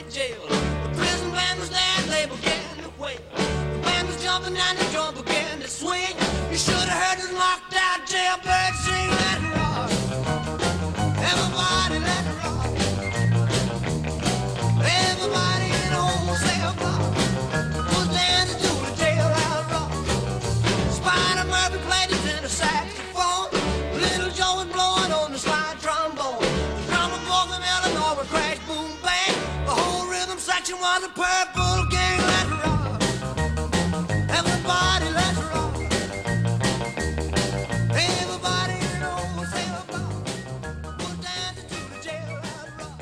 county jail. The prison band was there they began to wail. The band was jumping and the drum began to swing. You should have heard this knocked out jailbird sing. Let rhythm section was a purple gang. Let's rock. Everybody, let's rock. Everybody in the whole cell block was dancing to the jailhouse rock.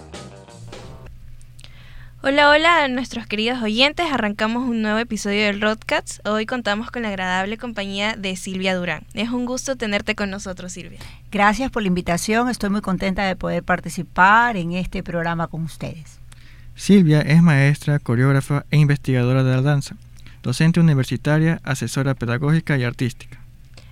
Hola, hola a nuestros queridos oyentes. Arrancamos un nuevo episodio del Rodcats. Hoy contamos con la agradable compañía de Silvia Durán. Es un gusto tenerte con nosotros, Silvia. Gracias por la invitación. Estoy muy contenta de poder participar en este programa con ustedes. Silvia es maestra, coreógrafa e investigadora de la danza, docente universitaria, asesora pedagógica y artística.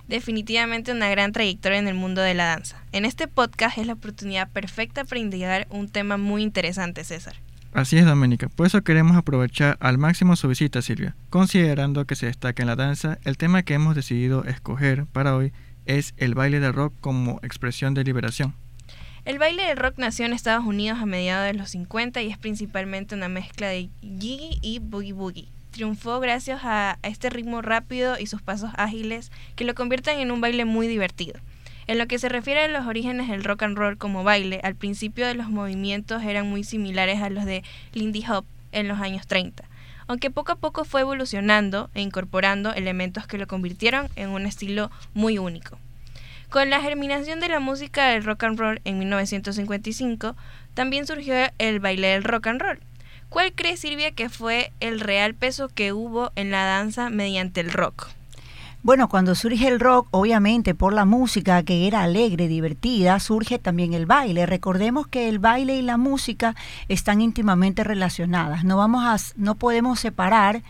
Definitivamente una gran trayectoria en el mundo de la danza. En este podcast es la oportunidad perfecta para indagar un tema muy interesante, César. Así es, Doménica. Por eso queremos aprovechar al máximo su visita, Silvia. Considerando que se destaca en la danza, el tema que hemos decidido escoger para hoy es el baile de rock como expresión de liberación. El baile del rock nació en Estados Unidos a mediados de los 50 y es principalmente una mezcla de jiggy y boogie boogie. Triunfó gracias a, este ritmo rápido y sus pasos ágiles que lo convierten en un baile muy divertido. En lo que se refiere a los orígenes del rock and roll como baile, al principio de los movimientos eran muy similares a los de Lindy Hop en los años 30, aunque poco a poco fue evolucionando e incorporando elementos que lo convirtieron en un estilo muy único. Con la germinación de la música del rock and roll en 1955, también surgió el baile del rock and roll. ¿Cuál cree Silvia que fue el real peso que hubo en la danza mediante el rock? Bueno, cuando surge el rock, obviamente por la música que era alegre, divertida, surge también el baile. Recordemos que el baile y la música están íntimamente relacionadas. No vamos a, no podemos separar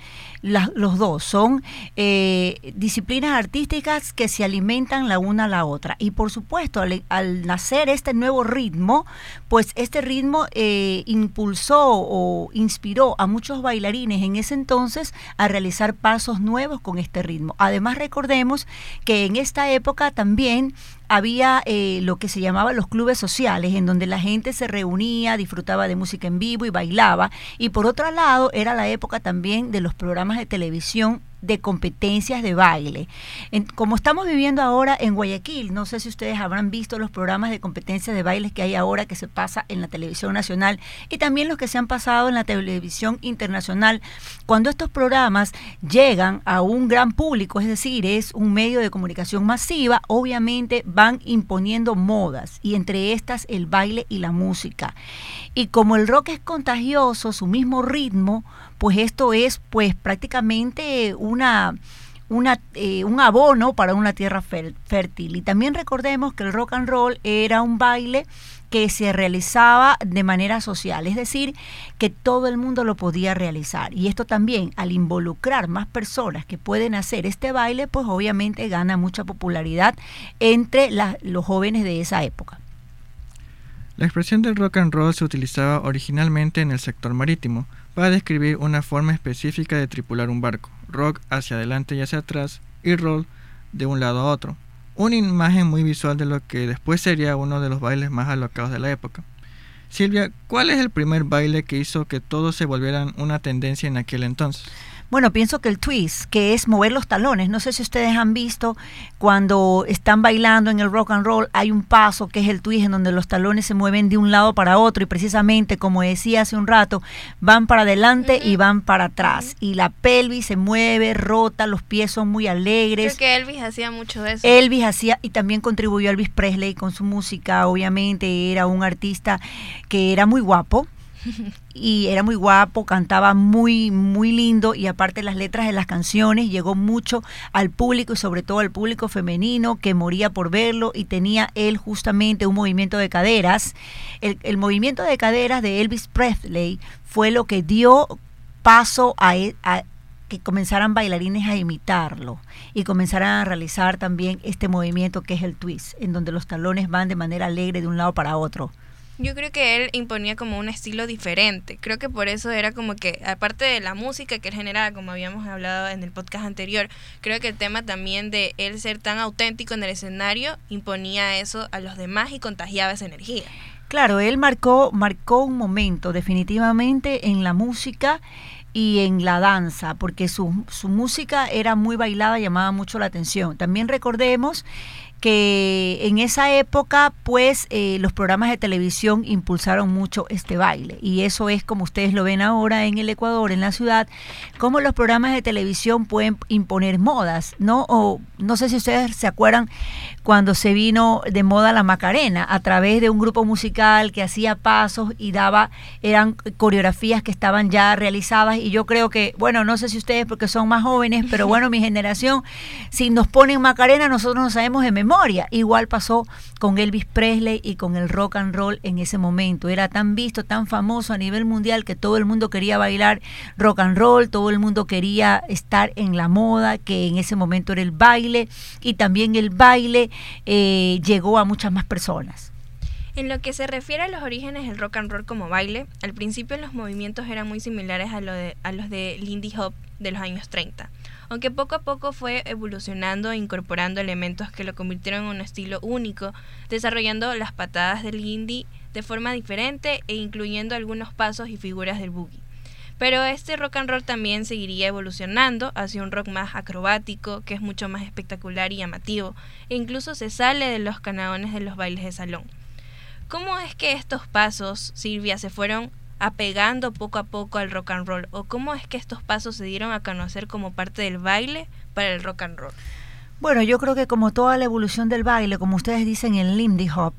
los dos. Son eh, disciplinas artísticas que se alimentan la una a la otra. Y por supuesto, al, al nacer este nuevo ritmo, pues este ritmo eh, impulsó o inspiró a muchos bailarines en ese entonces a realizar pasos nuevos con este ritmo. Además, recordemos que en esta época también había eh, lo que se llamaba los clubes sociales, en donde la gente se reunía, disfrutaba de música en vivo y bailaba. Y por otro lado, era la época también de los programas de televisión de competencias de baile. Como estamos viviendo ahora en Guayaquil, no sé si ustedes habrán visto los programas de competencias de bailes que hay ahora que se pasa en la televisión nacional y también los que se han pasado en la televisión internacional. Cuando estos programas llegan a un gran público, es decir, es un medio de comunicación masiva, obviamente van imponiendo modas y entre estas el baile y la música. Y como el rock es contagioso, su mismo ritmo, pues esto es pues prácticamente una, una, eh, un abono para una tierra fér- fértil. Y también recordemos que el rock and roll era un baile que se realizaba de manera social, es decir, que todo el mundo lo podía realizar. Y esto también, al involucrar más personas que pueden hacer este baile, pues obviamente gana mucha popularidad entre los jóvenes de esa época. La expresión del rock and roll se utilizaba originalmente en el sector marítimo para describir una forma específica de tripular un barco, rock hacia adelante y hacia atrás y roll de un lado a otro. Una imagen muy visual de lo que después sería uno de los bailes más alocados de la época. Silvia, ¿cuál es el primer baile que hizo que todos se volvieran una tendencia en aquel entonces? Bueno, pienso que el twist, que es mover los talones, no sé si ustedes han visto cuando están bailando en el rock and roll, hay un paso que es el twist en donde los talones se mueven de un lado para otro y precisamente, como decía hace un rato, van para adelante y van para atrás y la pelvis se mueve, rota, los pies son muy alegres. Creo que Elvis hacía mucho de eso. Elvis hacía y también contribuyó Elvis Presley con su música, obviamente era un artista que era muy guapo y era muy guapo, cantaba muy muy lindo y aparte las letras de las canciones llegó mucho al público y sobre todo al público femenino que moría por verlo y tenía él justamente un movimiento de caderas. El, el movimiento de caderas de Elvis Presley fue lo que dio paso a, e- a que comenzaran bailarines a imitarlo y comenzaran a realizar también este movimiento que es el twist, en donde los talones van de manera alegre de un lado para otro. Yo creo que él imponía como un estilo diferente. Creo que por eso era como que, aparte de la música que él generaba, como habíamos hablado en el podcast anterior, creo que el tema también de él ser tan auténtico en el escenario imponía eso a los demás y contagiaba esa energía. Claro, él marcó, marcó un momento definitivamente en la música y en la danza, porque su, su música era muy bailada, llamaba mucho la atención. También recordemos que en esa época pues eh, los programas de televisión impulsaron mucho este baile y eso es como ustedes lo ven ahora en el Ecuador, en la ciudad, como los programas de televisión pueden imponer modas, ¿no? O no sé si ustedes se acuerdan cuando se vino de moda la Macarena a través de un grupo musical que hacía pasos y daba, eran coreografías que estaban ya realizadas y yo creo que, bueno, no sé si ustedes porque son más jóvenes, pero bueno, mi generación, si nos ponen Macarena nosotros no sabemos de memoria Igual pasó con Elvis Presley y con el rock and roll en ese momento. Era tan visto, tan famoso a nivel mundial que todo el mundo quería bailar rock and roll, todo el mundo quería estar en la moda, que en ese momento era el baile, y también el baile eh, llegó a muchas más personas. En lo que se refiere a los orígenes del rock and roll como baile, al principio los movimientos eran muy similares a, lo de, a los de Lindy Hop de los años 30 aunque poco a poco fue evolucionando e incorporando elementos que lo convirtieron en un estilo único, desarrollando las patadas del indie de forma diferente e incluyendo algunos pasos y figuras del boogie. Pero este rock and roll también seguiría evolucionando hacia un rock más acrobático, que es mucho más espectacular y llamativo, e incluso se sale de los canaones de los bailes de salón. ¿Cómo es que estos pasos, Silvia, se fueron apegando poco a poco al rock and roll? ¿O cómo es que estos pasos se dieron a conocer como parte del baile para el rock and roll? Bueno, yo creo que como toda la evolución del baile, como ustedes dicen, el Lindy Hop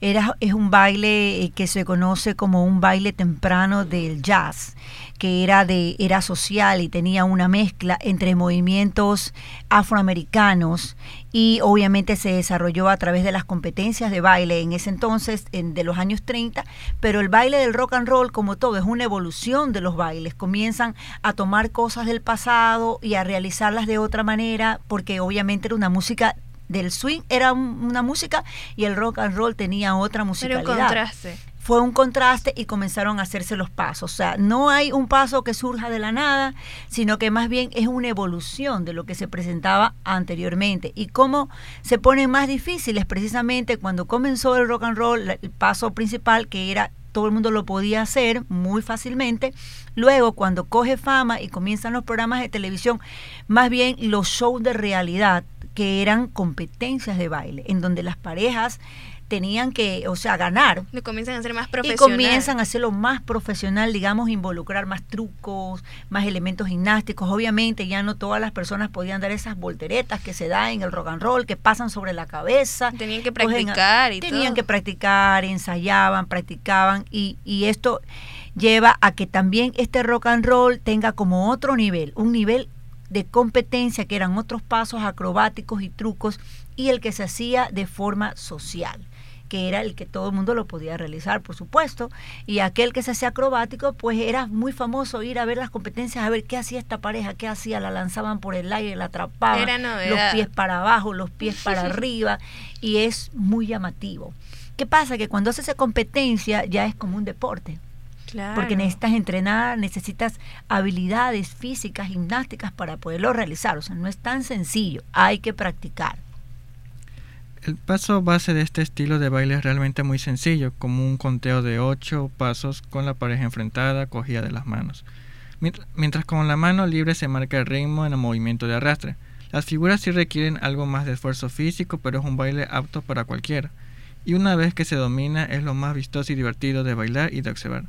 era, es un baile eh, que se conoce como un baile temprano del jazz que era de era social y tenía una mezcla entre movimientos afroamericanos y obviamente se desarrolló a través de las competencias de baile en ese entonces en, de los años 30, pero el baile del rock and roll como todo es una evolución de los bailes, comienzan a tomar cosas del pasado y a realizarlas de otra manera porque obviamente era una música del swing era una música y el rock and roll tenía otra musicalidad. Era un contraste fue un contraste y comenzaron a hacerse los pasos. O sea, no hay un paso que surja de la nada, sino que más bien es una evolución de lo que se presentaba anteriormente. Y cómo se ponen más difíciles precisamente cuando comenzó el rock and roll, el paso principal que era todo el mundo lo podía hacer muy fácilmente. Luego, cuando coge fama y comienzan los programas de televisión, más bien los shows de realidad, que eran competencias de baile, en donde las parejas tenían que, o sea, ganar. Lo comienzan a hacer más profesional. Y comienzan a hacerlo más profesional, digamos, involucrar más trucos, más elementos gimnásticos. Obviamente ya no todas las personas podían dar esas volteretas que se da en el rock and roll, que pasan sobre la cabeza. Tenían que practicar y Tenían que practicar, ensayaban, practicaban y, y esto lleva a que también este rock and roll tenga como otro nivel, un nivel de competencia que eran otros pasos acrobáticos y trucos y el que se hacía de forma social que era el que todo el mundo lo podía realizar, por supuesto, y aquel que se hacía acrobático, pues era muy famoso ir a ver las competencias, a ver qué hacía esta pareja, qué hacía, la lanzaban por el aire, la atrapaban, los pies para abajo, los pies para arriba, y es muy llamativo. ¿Qué pasa? Que cuando haces esa competencia ya es como un deporte. Porque necesitas entrenar, necesitas habilidades físicas, gimnásticas para poderlo realizar. O sea, no es tan sencillo, hay que practicar. El paso base de este estilo de baile es realmente muy sencillo, como un conteo de ocho pasos con la pareja enfrentada, cogida de las manos. Mientras con la mano libre se marca el ritmo en el movimiento de arrastre. Las figuras sí requieren algo más de esfuerzo físico, pero es un baile apto para cualquiera. Y una vez que se domina es lo más vistoso y divertido de bailar y de observar.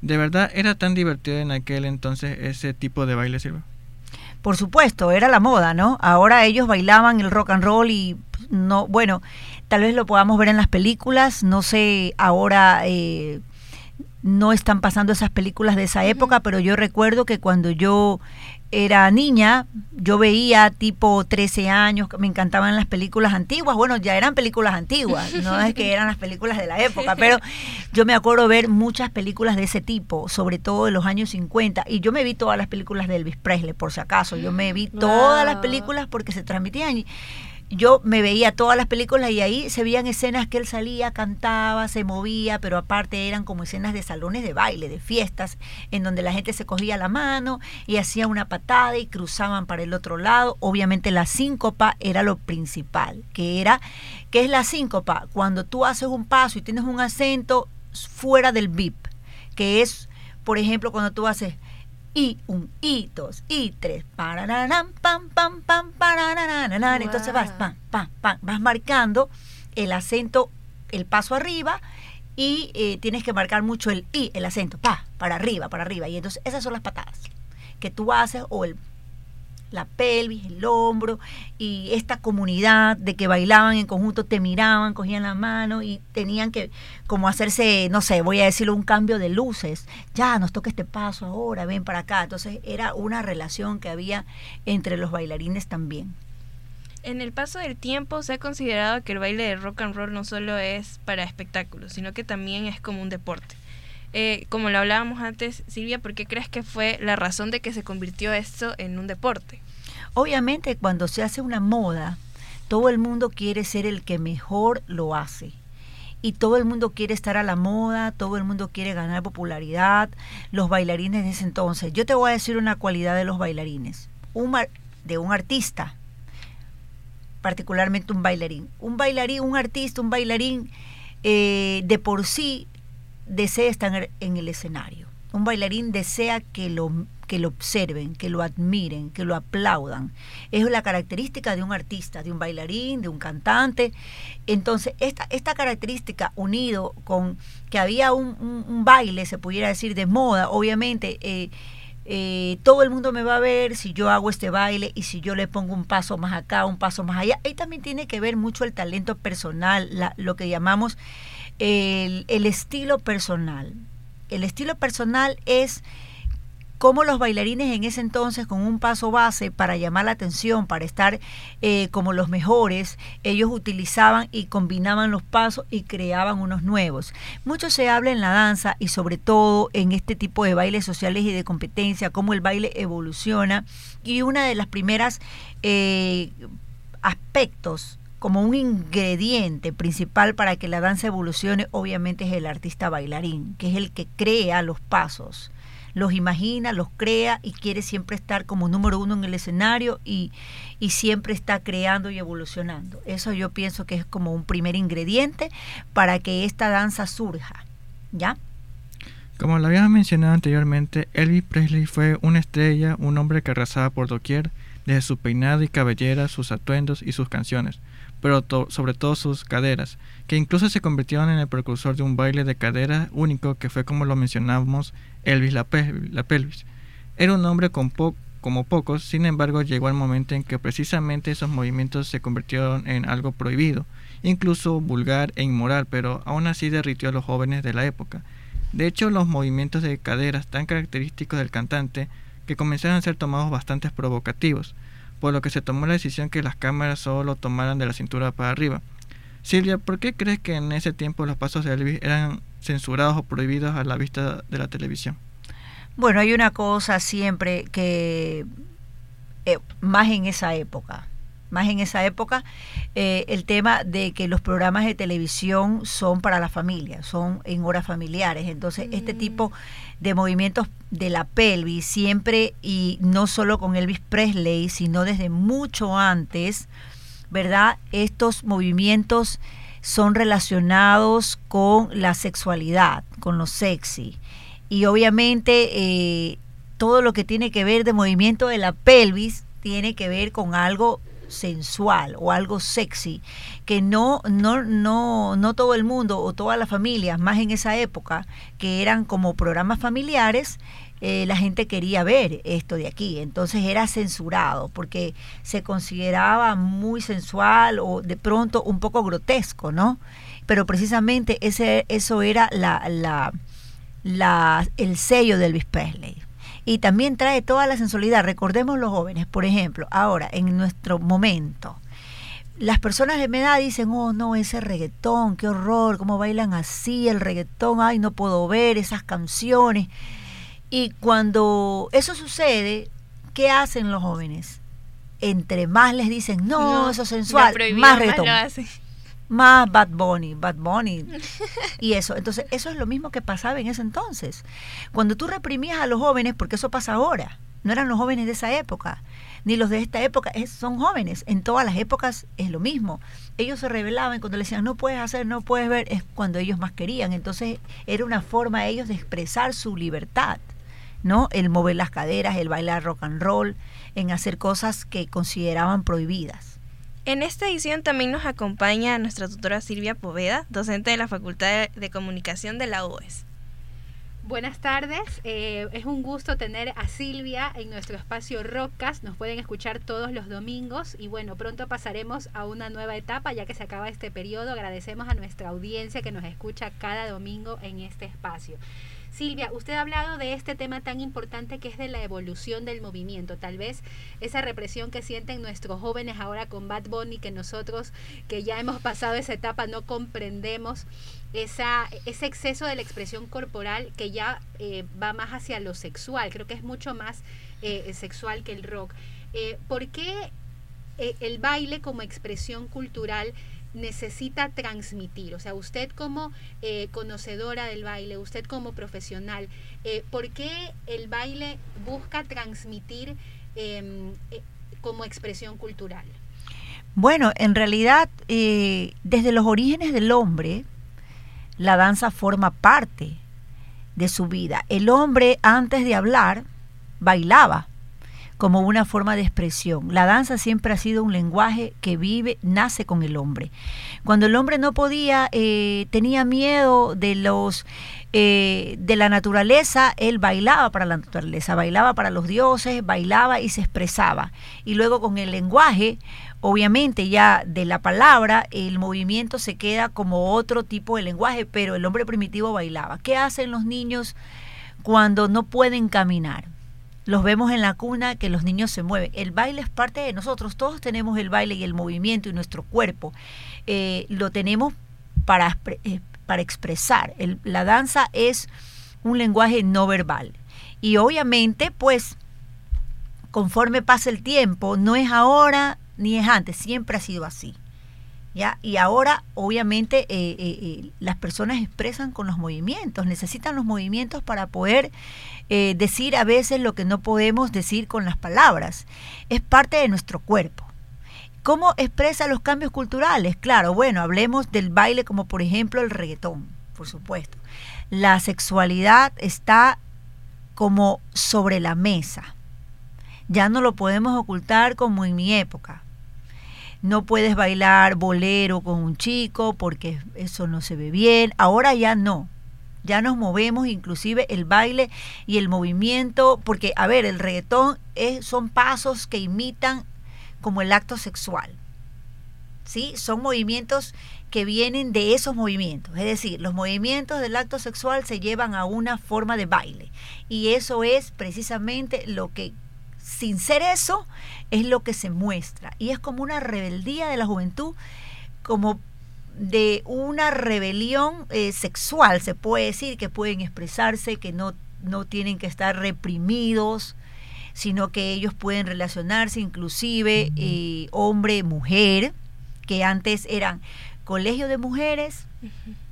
¿De verdad era tan divertido en aquel entonces ese tipo de baile, Silva? Por supuesto, era la moda, ¿no? Ahora ellos bailaban el rock and roll y no, bueno, tal vez lo podamos ver en las películas, no sé, ahora eh, no están pasando esas películas de esa época, pero yo recuerdo que cuando yo era niña, yo veía tipo 13 años, me encantaban las películas antiguas, bueno, ya eran películas antiguas, no es que eran las películas de la época, pero yo me acuerdo ver muchas películas de ese tipo, sobre todo de los años 50, y yo me vi todas las películas de Elvis Presley, por si acaso, yo me vi todas las películas porque se transmitían. Yo me veía todas las películas y ahí se veían escenas que él salía, cantaba, se movía, pero aparte eran como escenas de salones de baile, de fiestas, en donde la gente se cogía la mano y hacía una patada y cruzaban para el otro lado. Obviamente la síncopa era lo principal, que era, ¿qué es la síncopa? Cuando tú haces un paso y tienes un acento fuera del beep, que es, por ejemplo, cuando tú haces y un y dos y tres pararán, pam pam pam pararán, entonces vas pam pam pam vas marcando el acento el paso arriba y eh, tienes que marcar mucho el i el acento pa para arriba para arriba. Y entonces esas son las patadas que tú haces o el la pelvis, el hombro y esta comunidad de que bailaban en conjunto, te miraban, cogían la mano y tenían que como hacerse, no sé, voy a decirlo, un cambio de luces. Ya, nos toca este paso ahora, ven para acá. Entonces era una relación que había entre los bailarines también. En el paso del tiempo se ha considerado que el baile de rock and roll no solo es para espectáculos, sino que también es como un deporte. Eh, como lo hablábamos antes, Silvia, ¿por qué crees que fue la razón de que se convirtió esto en un deporte? Obviamente cuando se hace una moda, todo el mundo quiere ser el que mejor lo hace. Y todo el mundo quiere estar a la moda, todo el mundo quiere ganar popularidad, los bailarines de ese entonces. Yo te voy a decir una cualidad de los bailarines, un de un artista, particularmente un bailarín. Un bailarín, un artista, un bailarín, eh, de por sí desea estar en el escenario. Un bailarín desea que lo, que lo observen, que lo admiren, que lo aplaudan. Es la característica de un artista, de un bailarín, de un cantante. Entonces, esta, esta característica unido con que había un, baile, se pudiera decir, de moda, obviamente, eh, eh, todo el mundo me va a ver si yo hago este baile y si yo le pongo un paso más acá, un paso más allá. Ahí también tiene que ver mucho el talento personal, lo que llamamos el, estilo personal. El estilo personal es cómo los bailarines en ese entonces con un paso base para llamar la atención, para estar eh, como los mejores, ellos utilizaban y combinaban los pasos y creaban unos nuevos. Mucho se habla en la danza y sobre todo en este tipo de bailes sociales y de competencia, cómo el baile evoluciona y una de las primeras eh, aspectos como un ingrediente principal para que la danza evolucione, obviamente es el artista bailarín, que es el que crea los pasos, los imagina, los crea y quiere siempre estar como número uno en el escenario y, y siempre está creando y evolucionando. Eso yo pienso que es como un primer ingrediente para que esta danza surja. ¿Ya? Como lo habíamos mencionado anteriormente, Elvis Presley fue una estrella, un hombre que arrasaba por doquier, desde su peinado y cabellera, sus atuendos y sus canciones pero sobre todo sus caderas, que incluso se convirtieron en el precursor de un baile de cadera único que fue como lo mencionamos Elvis la, pelvis. Era un hombre con como pocos, sin embargo llegó el momento en que precisamente esos movimientos se convirtieron en algo prohibido, incluso vulgar e inmoral, pero aún así derritió a los jóvenes de la época. De hecho, los movimientos de caderas tan característicos del cantante que comenzaron a ser tomados bastante provocativos, por lo que se tomó la decisión que las cámaras solo tomaran de la cintura para arriba. Silvia, ¿por qué crees que en ese tiempo los pasos de Elvis eran censurados o prohibidos a la vista de la televisión? Bueno, hay una cosa siempre que, eh, más en esa época, más en esa época, eh, el tema de que los programas de televisión son para la familia, son en horas familiares. Entonces, este mm. tipo de movimientos de la pelvis siempre, y no solo con Elvis Presley, sino desde mucho antes, ¿verdad? Estos movimientos son relacionados con la sexualidad, con lo sexy. Y obviamente eh, todo lo que tiene que ver de movimiento de la pelvis tiene que ver con algo sensual o algo sexy que no, no, no, no todo el mundo o todas las familias, más en esa época, que eran como programas familiares, eh, la gente quería ver esto de aquí. Entonces era censurado porque se consideraba muy sensual o de pronto un poco grotesco, ¿no? Pero precisamente ese, eso era la, la, la, el sello de Elvis Presley y también trae toda la sensualidad. Recordemos los jóvenes, por ejemplo, ahora, en nuestro momento, las personas de mi edad dicen, oh no, ese reggaetón, qué horror, cómo bailan así el reggaetón, ay, no puedo ver esas canciones. Y cuando eso sucede, ¿qué hacen los jóvenes? entre más les dicen, no, eso es sensual, más más reggaetón, hacen. Más Bad Bunny, Bad Bunny. Y eso, entonces eso es lo mismo que pasaba en ese entonces. Cuando tú reprimías a los jóvenes, porque eso pasa ahora, no eran los jóvenes de esa época, ni los de esta época, es- son jóvenes. En todas las épocas es lo mismo. Ellos se rebelaban cuando le decían, no puedes hacer, no puedes ver, es cuando ellos más querían. Entonces era una forma de ellos de expresar su libertad, ¿no? El mover las caderas, el bailar rock and roll, en hacer cosas que consideraban prohibidas. En esta edición también nos acompaña nuestra tutora Silvia Poveda, docente de la Facultad de Comunicación de la UES. Buenas tardes, eh, es un gusto tener a Silvia en nuestro espacio Rockcast, nos pueden escuchar todos los domingos y bueno, pronto pasaremos a una nueva etapa ya que se acaba este periodo, agradecemos a nuestra audiencia que nos escucha cada domingo en este espacio. Silvia, usted ha hablado de este tema tan importante que es de la evolución del movimiento, tal vez esa represión que sienten nuestros jóvenes ahora con Bad Bunny, que nosotros que ya hemos pasado esa etapa no comprendemos esa, ese exceso de la expresión corporal que ya eh, va más hacia lo sexual, creo que es mucho más eh, sexual que el rock. Eh, ¿Por qué el baile como expresión cultural necesita transmitir? O sea, usted como eh, conocedora del baile, usted como profesional, eh, ¿por qué el baile busca transmitir em, eh, como expresión cultural? Bueno, en realidad, desde los orígenes del hombre, la danza forma parte de su vida. El hombre, antes de hablar, bailaba como una forma de expresión. La danza siempre ha sido un lenguaje que vive, nace con el hombre. Cuando el hombre no podía, eh, tenía miedo de los eh, de la naturaleza, él bailaba para la naturaleza, bailaba para los dioses, bailaba y se expresaba. Y luego con el lenguaje, obviamente ya de la palabra, el movimiento se queda como otro tipo de lenguaje, pero el hombre primitivo bailaba. ¿Qué hacen los niños cuando no pueden caminar? Los vemos en la cuna que los niños se mueven. El baile es parte de nosotros. Todos tenemos el baile y el movimiento y nuestro cuerpo. Eh, lo tenemos para, eh, para expresar. La danza es un lenguaje no verbal. Y obviamente, pues, conforme pasa el tiempo, no es ahora ni es antes, siempre ha sido así. ¿Ya? Y ahora, obviamente, eh, eh, eh, las personas expresan con los movimientos, necesitan los movimientos para poder decir a veces lo que no podemos decir con las palabras. Es parte de nuestro cuerpo. ¿Cómo expresa los cambios culturales? Claro, bueno, hablemos del baile como por ejemplo el reggaetón, por supuesto. La sexualidad está como sobre la mesa. Ya no lo podemos ocultar como en mi época. No puedes bailar bolero con un chico porque eso no se ve bien. Ahora ya no. Ya nos movemos, inclusive el baile y el movimiento, porque, a ver, el reggaetón es, son pasos que imitan como el acto sexual. ¿Sí? Son movimientos que vienen de esos movimientos. Es decir, los movimientos del acto sexual se llevan a una forma de baile. Y eso es precisamente lo que, sin ser eso, es lo que se muestra. Y es como una rebeldía de la juventud, como de una rebelión eh, sexual, se puede decir, que pueden expresarse, que no, no tienen que estar reprimidos, sino que ellos pueden relacionarse inclusive eh, hombre-mujer, que antes eran colegio de mujeres,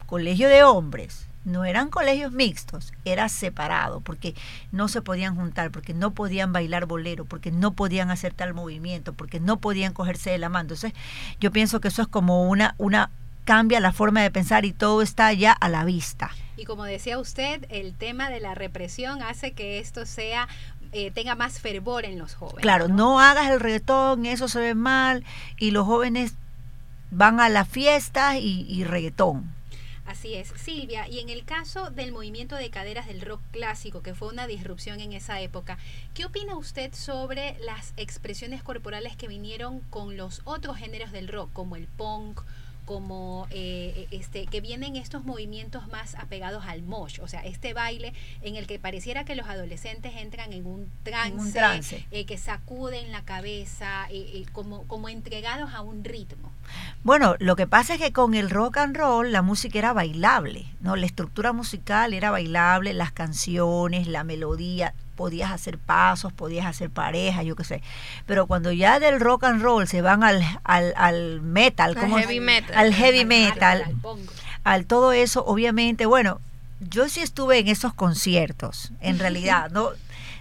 colegio de hombres, no eran colegios mixtos, era separado, porque no se podían juntar, porque no podían bailar bolero, porque no podían hacer tal movimiento, porque no podían cogerse de la mano. Entonces, yo pienso que eso es como una, una cambia la forma de pensar y todo está ya a la vista. Y como decía usted, el tema de la represión hace que esto sea eh, tenga más fervor en los jóvenes. Claro, no hagas el reggaetón, eso se ve mal, y los jóvenes van a las fiestas y, y reggaetón. Así es, Silvia. Y en el caso del movimiento de caderas del rock clásico, que fue una disrupción en esa época, ¿qué opina usted sobre las expresiones corporales que vinieron con los otros géneros del rock, como el punk, como eh, este que vienen estos movimientos más apegados al mosh, o sea, este baile en el que pareciera que los adolescentes entran en un trance, En un trance. eh, que sacuden la cabeza, eh, eh, como, como entregados a un ritmo. Bueno, lo que pasa es que con el rock and roll la música era bailable, ¿no? La estructura musical era bailable, las canciones, la melodía, podías hacer pasos, podías hacer parejas, yo qué sé. Pero cuando ya del rock and roll se van al, al, al metal, Al ¿cómo? heavy metal. al heavy Al metal, al todo eso, obviamente, bueno, yo sí estuve en esos conciertos, en realidad, no,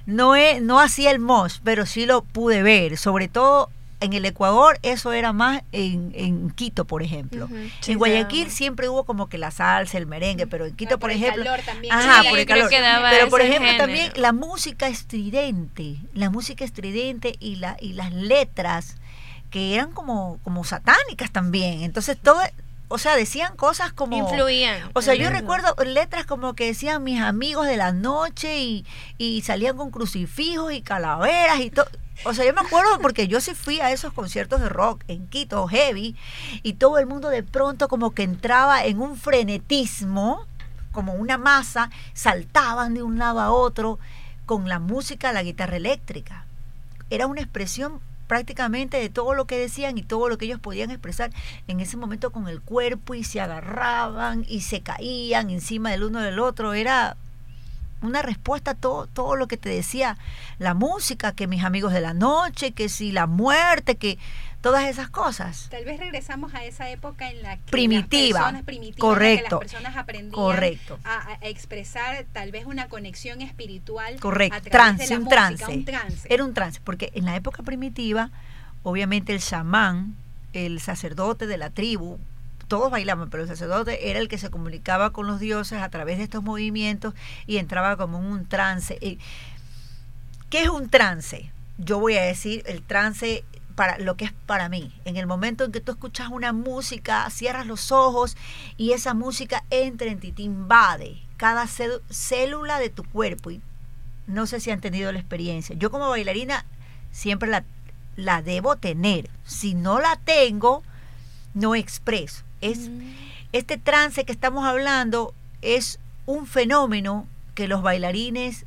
no, he- no hacía el mosh, pero sí lo pude ver, sobre todo en el Ecuador, eso era más en, en Quito, por ejemplo. Sí, en Guayaquil siempre hubo como que la salsa, el merengue, pero en Quito, Pero por el ejemplo, calor también. Ajá, Sí, por el calor. Pero por ejemplo género. también la música estridente, la música estridente y la y las letras que eran como como satánicas también. Entonces todo, o sea, decían cosas como Influían. o sea, yo el- recuerdo letras como que decían mis amigos de la noche y, y salían con crucifijos y calaveras y todo. O sea, yo me acuerdo porque yo sí fui a esos conciertos de rock en Quito, heavy, y todo el mundo de pronto como que entraba en un frenetismo, como una masa, saltaban de un lado a otro con la música, la guitarra eléctrica. Era una expresión prácticamente de todo lo que decían y todo lo que ellos podían expresar en ese momento con el cuerpo y se agarraban y se caían encima del uno del otro. Era una respuesta a todo, todo lo que te decía la música, que mis amigos de la noche, que si la muerte, que todas esas cosas. Tal vez regresamos a esa época en la que Primitiva. las personas primitivas, Correcto. en la que las personas aprendían Correcto. A, a expresar tal vez una conexión espiritual. Correcto, a través trance, de la un música, trance. un trance. Era un trance, porque en la época primitiva, obviamente el chamán, el sacerdote de la tribu, todos bailaban, pero el sacerdote era el que se comunicaba con los dioses a través de estos movimientos y entraba como en un trance. ¿Qué es un trance? Yo voy a decir el trance para lo que es para mí. En el momento en que tú escuchas una música, cierras los ojos y esa música entra en ti, te invade cada célula de tu cuerpo. Y no sé si han tenido la experiencia. Yo como bailarina siempre la, la debo tener. Si no la tengo, no expreso. Es, Mm. este trance que estamos hablando es un fenómeno que los bailarines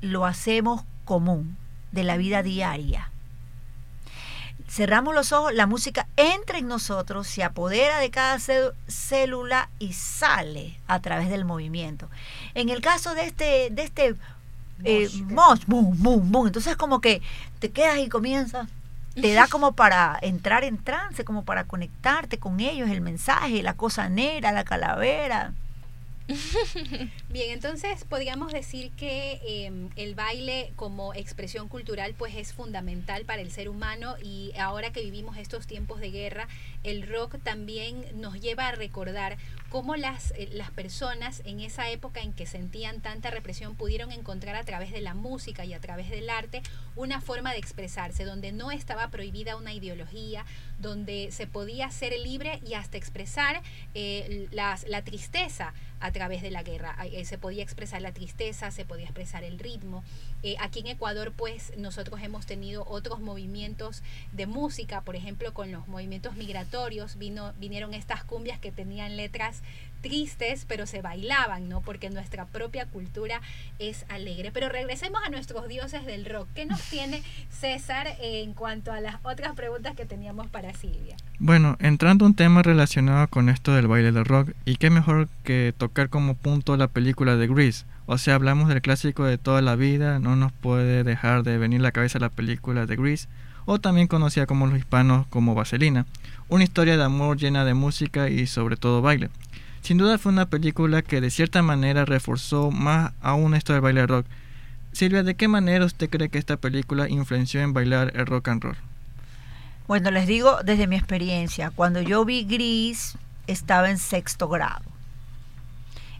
lo hacemos común de la vida diaria. Cerramos los ojos, la música entra en nosotros, se apodera de cada cé- célula y sale a través del movimiento. En el caso de este, de este eh, boom, boom, boom, entonces como que te quedas y comienzas te da como para entrar en trance, como para conectarte con ellos, el mensaje, la cosa negra, la calavera. Bien, entonces podríamos decir que eh, el baile como expresión cultural pues es fundamental para el ser humano y ahora que vivimos estos tiempos de guerra, el rock también nos lleva a recordar cómo las, eh, las personas en esa época en que sentían tanta represión pudieron encontrar a través de la música y a través del arte una forma de expresarse, donde no estaba prohibida una ideología, donde se podía ser libre y hasta expresar eh, las, la tristeza a través de la guerra. Eh, Se podía expresar la tristeza, se podía expresar el ritmo. Eh, aquí en Ecuador, pues nosotros hemos tenido otros movimientos de música, por ejemplo, con los movimientos migratorios, vino, vinieron estas cumbias que tenían letras tristes, pero se bailaban, ¿no? Porque nuestra propia cultura es alegre. Pero regresemos a nuestros dioses del rock. ¿Qué nos tiene César en cuanto a las otras preguntas que teníamos para Silvia? Bueno, entrando un tema relacionado con esto del baile del rock, y qué mejor que tocar como punto la película de Grease. O sea, hablamos del clásico de toda la vida, no nos puede dejar de venir a la cabeza la película de Grease, o también conocida como los hispanos como Vaselina, una historia de amor llena de música y sobre todo baile. Sin duda fue una película que de cierta manera reforzó más aún esto del baile rock. Silvia, ¿de qué manera usted cree que esta película influenció en bailar el rock and roll? Bueno, les digo desde mi experiencia, cuando yo vi Gris estaba en sexto grado.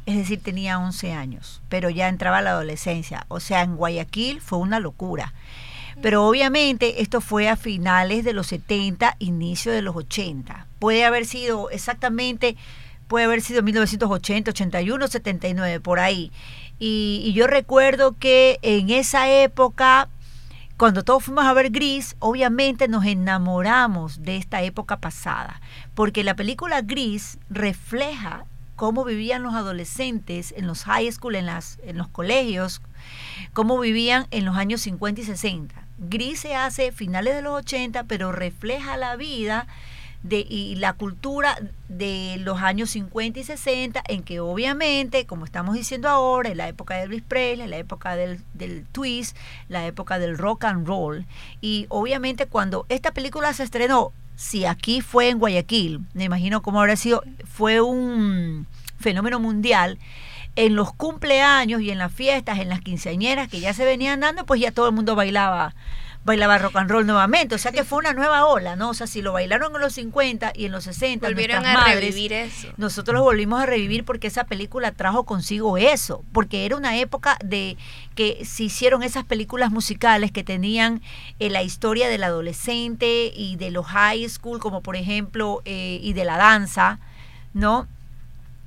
Es decir, tenía 11 años, pero ya entraba a la adolescencia. O sea, en Guayaquil fue una locura. Pero obviamente esto fue a finales de los 70, inicio de los 80. Puede haber sido exactamente, puede haber sido 1980, 81, 79, por ahí. Y, yo recuerdo que en esa época cuando todos fuimos a ver Gris, obviamente nos enamoramos de esta época pasada, porque la película Gris refleja cómo vivían los adolescentes en los high school, en, las, en los colegios, cómo vivían en los años 50 y 60. Gris se hace finales de los 80, pero refleja la vida de, y la cultura de los años 50 y 60, en que obviamente, como estamos diciendo ahora, en la época de Elvis Presley, la época del, del twist, la época del rock and roll, y obviamente cuando esta película se estrenó, si aquí fue en Guayaquil, me imagino cómo habrá sido, fue un fenómeno mundial, en los cumpleaños y en las fiestas, en las quinceañeras que ya se venían dando, pues ya todo el mundo bailaba bailaba rock and roll nuevamente, o sea que fue una nueva ola, ¿no? O sea, si lo bailaron en los 50 y en los 60, Volvieron a madres, revivir eso. nosotros lo volvimos a revivir porque esa película trajo consigo eso, porque era una época de que se hicieron esas películas musicales que tenían eh, la historia del adolescente y de los high school, como por ejemplo, eh, y de la danza, ¿no?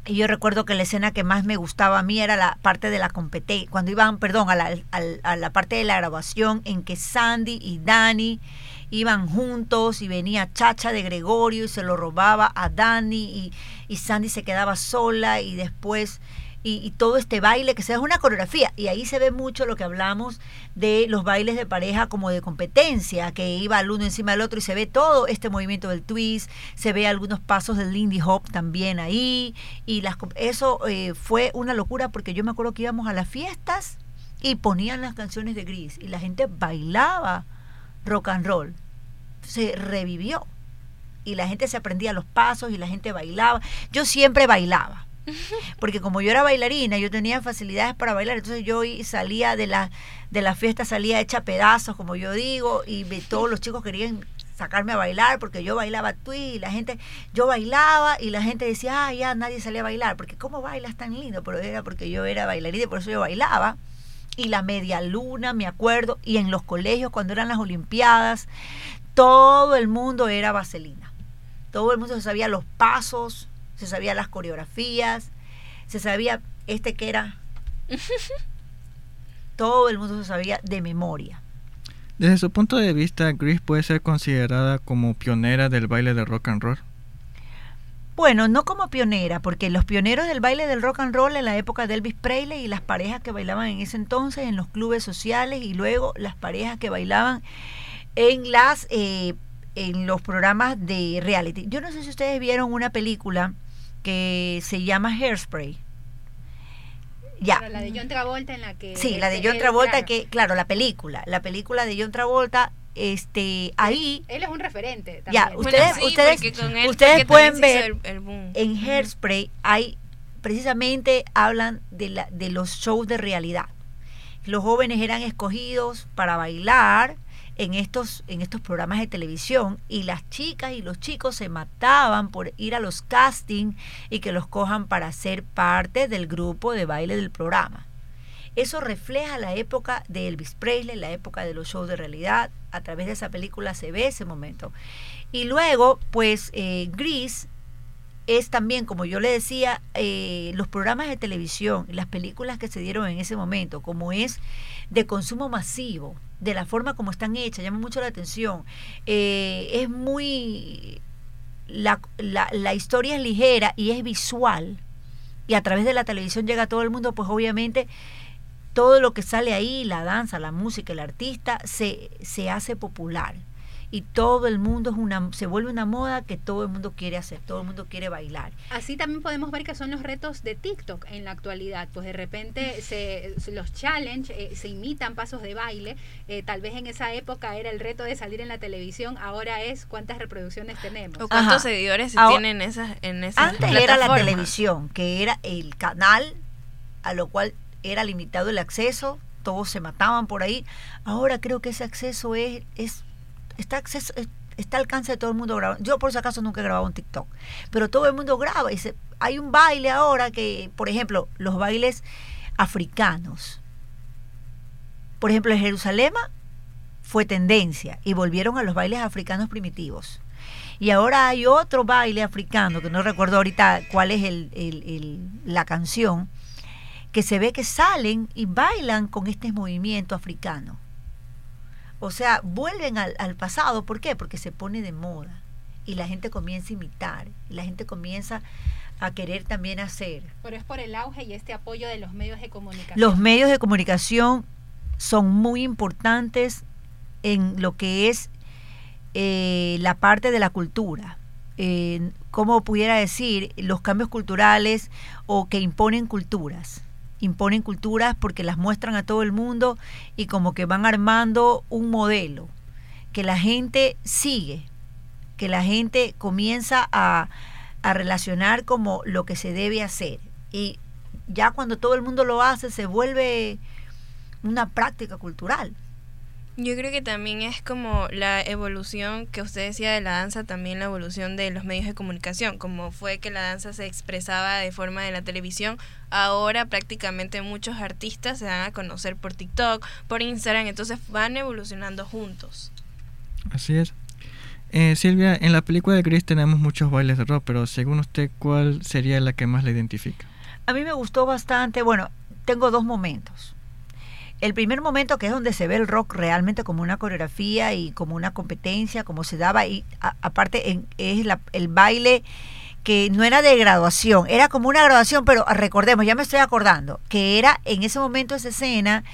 Y yo recuerdo que la escena que más me gustaba a mí era la parte de la competencia, cuando iban, perdón, a la, a la parte de la grabación en que Sandy y Dani iban juntos y venía Chacha de Gregorio y se lo robaba a Dani y, y Sandy se quedaba sola y después y, todo este baile que se es una coreografía y ahí se ve mucho lo que hablamos de los bailes de pareja como de competencia que iba el uno encima del otro y se ve todo este movimiento del twist se ve algunos pasos del Lindy Hop también ahí y las eso eh, fue una locura porque yo me acuerdo que íbamos a las fiestas y ponían las canciones de Gris y la gente bailaba rock and roll se revivió y la gente se aprendía los pasos y la gente bailaba. Yo siempre bailaba. Porque como yo era bailarina, yo tenía facilidades para bailar, entonces yo salía de la de la fiesta salía hecha pedazos, como yo digo, y me- todos los chicos querían sacarme a bailar porque yo bailaba twist y la gente yo bailaba y la gente decía, "Ah, ya nadie salía a bailar", porque cómo bailas tan lindo, pero era porque yo era bailarina y por eso yo bailaba y la media luna, me acuerdo, y en los colegios cuando eran las olimpiadas, todo el mundo era vaselina. Todo el mundo sabía los pasos, se sabía las coreografías, se sabía este que era. todo el mundo se sabía de memoria. Desde su punto de vista, Gris puede ser considerada como pionera del baile de rock and roll. Bueno, no como pionera, porque los pioneros del baile del rock and roll en la época de Elvis Presley y las parejas que bailaban en ese entonces en los clubes sociales y luego las parejas que bailaban en las eh, en los programas de reality. Yo no sé si ustedes vieron una película que se llama Hairspray. Ya. Pero la de John Travolta en la que... Sí, la de este, John él, Travolta, claro, que, claro, la película, la película de John Travolta, este, ahí, Él es un referente Ya, también. ustedes- sí, ustedes- porque con él ustedes que pueden ver el- el en. Hairspray hay, precisamente hablan de, la, de los shows de realidad. Los jóvenes eran escogidos para bailar en estos, en estos programas de televisión y las chicas y los chicos se mataban por ir a los castings y que los cojan para ser parte del grupo de baile del programa. Eso refleja la época de Elvis Presley, la época de los shows de realidad. A través de esa película se ve ese momento. Y luego, pues, eh, Grease es también, como yo le decía, eh, los programas de televisión, las películas que se dieron en ese momento, como es de consumo masivo, de la forma como están hechas, llama mucho la atención. Eh, es muy... La, la, la historia es ligera y es visual. Y a través de la televisión llega a todo el mundo, pues obviamente todo lo que sale ahí, la danza, la música, el artista, se, se hace popular. Y todo el mundo es una, se vuelve una moda que todo el mundo quiere hacer, todo el mundo quiere bailar. Así también podemos ver que son los retos de TikTok en la actualidad, pues de repente se, los challenge eh, se imitan pasos de baile, eh, tal vez en esa época era el reto de salir en la televisión, ahora es cuántas reproducciones tenemos. o cuántos Ajá. seguidores Ahora- tienen esas en esas Antes era la televisión, que era el canal a lo cual era limitado el acceso, todos se mataban por ahí. Ahora creo que ese acceso es, es está acceso es- está al alcance de todo el mundo grabando. Yo por si acaso nunca he grabado un TikTok, pero todo el mundo graba y se- hay un baile ahora que, por ejemplo, los bailes africanos. Por ejemplo, en Jerusalén fue tendencia y volvieron a los bailes africanos primitivos. Y ahora hay otro baile africano, que no recuerdo ahorita cuál es el, el- el- la canción, que se ve que salen y bailan con este movimiento africano. O sea, vuelven al, al pasado. ¿Por qué? Porque se pone de moda y la gente comienza a imitar, y la gente comienza a querer también hacer. Pero es por el auge y este apoyo de los medios de comunicación. Los medios de comunicación son muy importantes en lo que es eh, la parte de la cultura. eh, ¿cómo pudiera decir? Los cambios culturales o que imponen culturas. Imponen culturas porque las muestran a todo el mundo y como que van armando un modelo que la gente sigue, que la gente comienza a, a relacionar como lo que se debe hacer. Y ya cuando todo el mundo lo hace se vuelve una práctica cultural. Yo creo que también es como la evolución que usted decía de la danza, también la evolución de los medios de comunicación, como fue que la danza se expresaba de forma de la televisión, ahora prácticamente muchos artistas se dan a conocer por TikTok, por Instagram, entonces van evolucionando juntos. Así es. Eh, Silvia, en la película de Chris tenemos muchos bailes de rock, pero según usted, ¿cuál sería la que más le identifica? A mí me gustó bastante, bueno, tengo dos momentos. El primer momento que es donde se ve el rock realmente como una coreografía y como una competencia, como se daba, y aparte en- es la- el baile que no era de graduación, era como una graduación, pero recordemos, ya me estoy acordando, que era en ese momento esa escena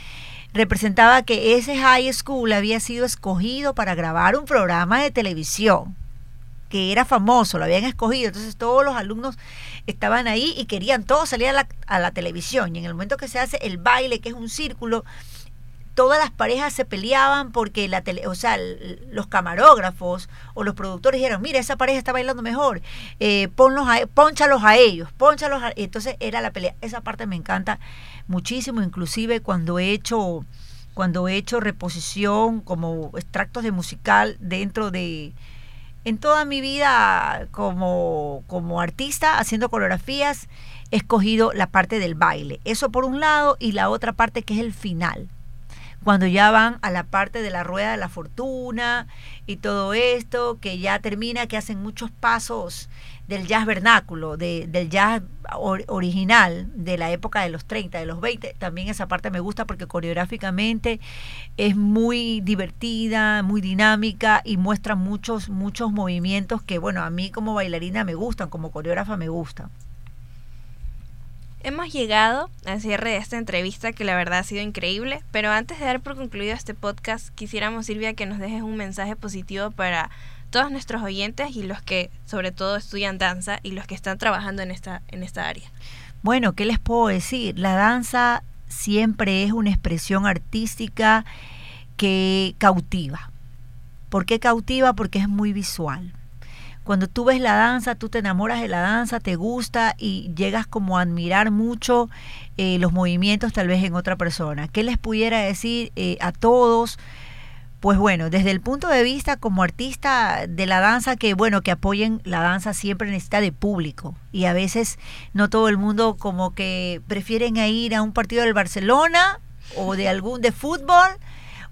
representaba que ese high school había sido escogido para grabar un programa de televisión que era famoso, lo habían escogido, entonces todos los alumnos estaban ahí y querían todos salir a la, a la televisión. Y en el momento que se hace el baile, que es un círculo, todas las parejas se peleaban porque la tele, o sea, los camarógrafos o los productores dijeron, mira, esa pareja está bailando mejor, eh, ponlos a, pónchalos a ellos, pónchalos a... Entonces era la pelea. Esa parte me encanta muchísimo, inclusive cuando he hecho cuando he hecho reposición como extractos de musical dentro de en toda mi vida como, como artista haciendo coreografías he escogido la parte del baile. Eso por un lado y la otra parte que es el final. Cuando ya van a la parte de la rueda de la fortuna y todo esto, que ya termina, que hacen muchos pasos del jazz vernáculo, de- del jazz or- original de la época de los 30, de los 20. También esa parte me gusta porque coreográficamente es muy divertida, muy dinámica y muestra muchos, muchos movimientos que, bueno, a mí como bailarina me gustan, como coreógrafa me gustan. Hemos llegado al cierre de esta entrevista que la verdad ha sido increíble, pero antes de dar por concluido este podcast, quisiéramos Silvia que nos dejes un mensaje positivo para todos nuestros oyentes y los que sobre todo estudian danza y los que están trabajando en esta en esta área. Bueno, ¿qué les puedo decir? La danza siempre es una expresión artística que cautiva. ¿Por qué cautiva? Porque es muy visual. Cuando tú ves la danza, tú te enamoras de la danza, te gusta y llegas como a admirar mucho eh, los movimientos tal vez en otra persona. ¿Qué les pudiera decir eh, a todos? Pues bueno, desde el punto de vista como artista de la danza, que bueno, que apoyen la danza siempre necesita de público. Y a veces no todo el mundo como que prefieren ir a un partido del Barcelona o de algún de fútbol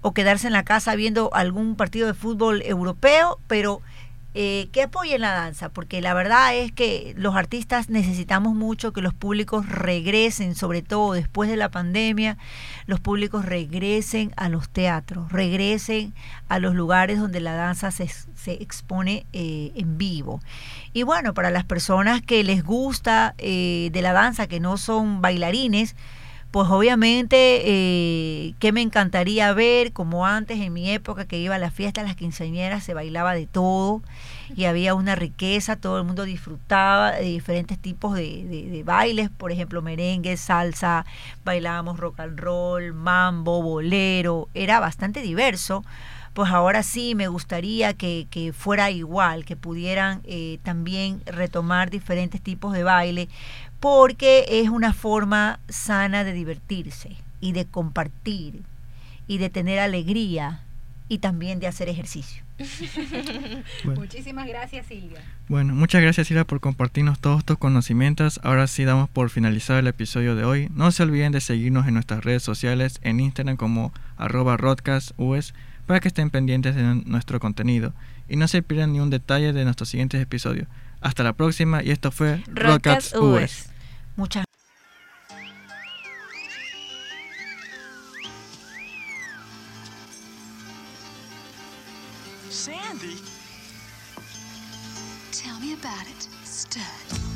o quedarse en la casa viendo algún partido de fútbol europeo, pero eh, que apoyen la danza, porque la verdad es que los artistas necesitamos mucho que los públicos regresen, sobre todo después de la pandemia, los públicos regresen a los teatros, regresen a los lugares donde la danza se, se expone eh, en vivo. Y bueno, para las personas que les gusta eh, de la danza, que no son bailarines, pues obviamente eh, que me encantaría ver, como antes en mi época que iba a la fiesta, las quinceañeras se bailaba de todo y había una riqueza, todo el mundo disfrutaba de diferentes tipos de, de, de bailes, por ejemplo merengue, salsa, bailábamos rock and roll, mambo, bolero, era bastante diverso pues ahora sí me gustaría que, que fuera igual, que pudieran eh, también retomar diferentes tipos de baile, porque es una forma sana de divertirse y de compartir y de tener alegría y también de hacer ejercicio. Bueno. Muchísimas gracias, Silvia. Bueno, muchas gracias Silvia por compartirnos todos tus conocimientos. Ahora sí damos por finalizado el episodio de hoy. No se olviden de seguirnos en nuestras redes sociales, en Instagram como arroba rodcastus, para que estén pendientes de nuestro contenido y no se pierdan ni un detalle de nuestros siguientes episodios. Hasta la próxima y esto fue Rockcats US. US. Muchas Sandy? Tell me about it, stud.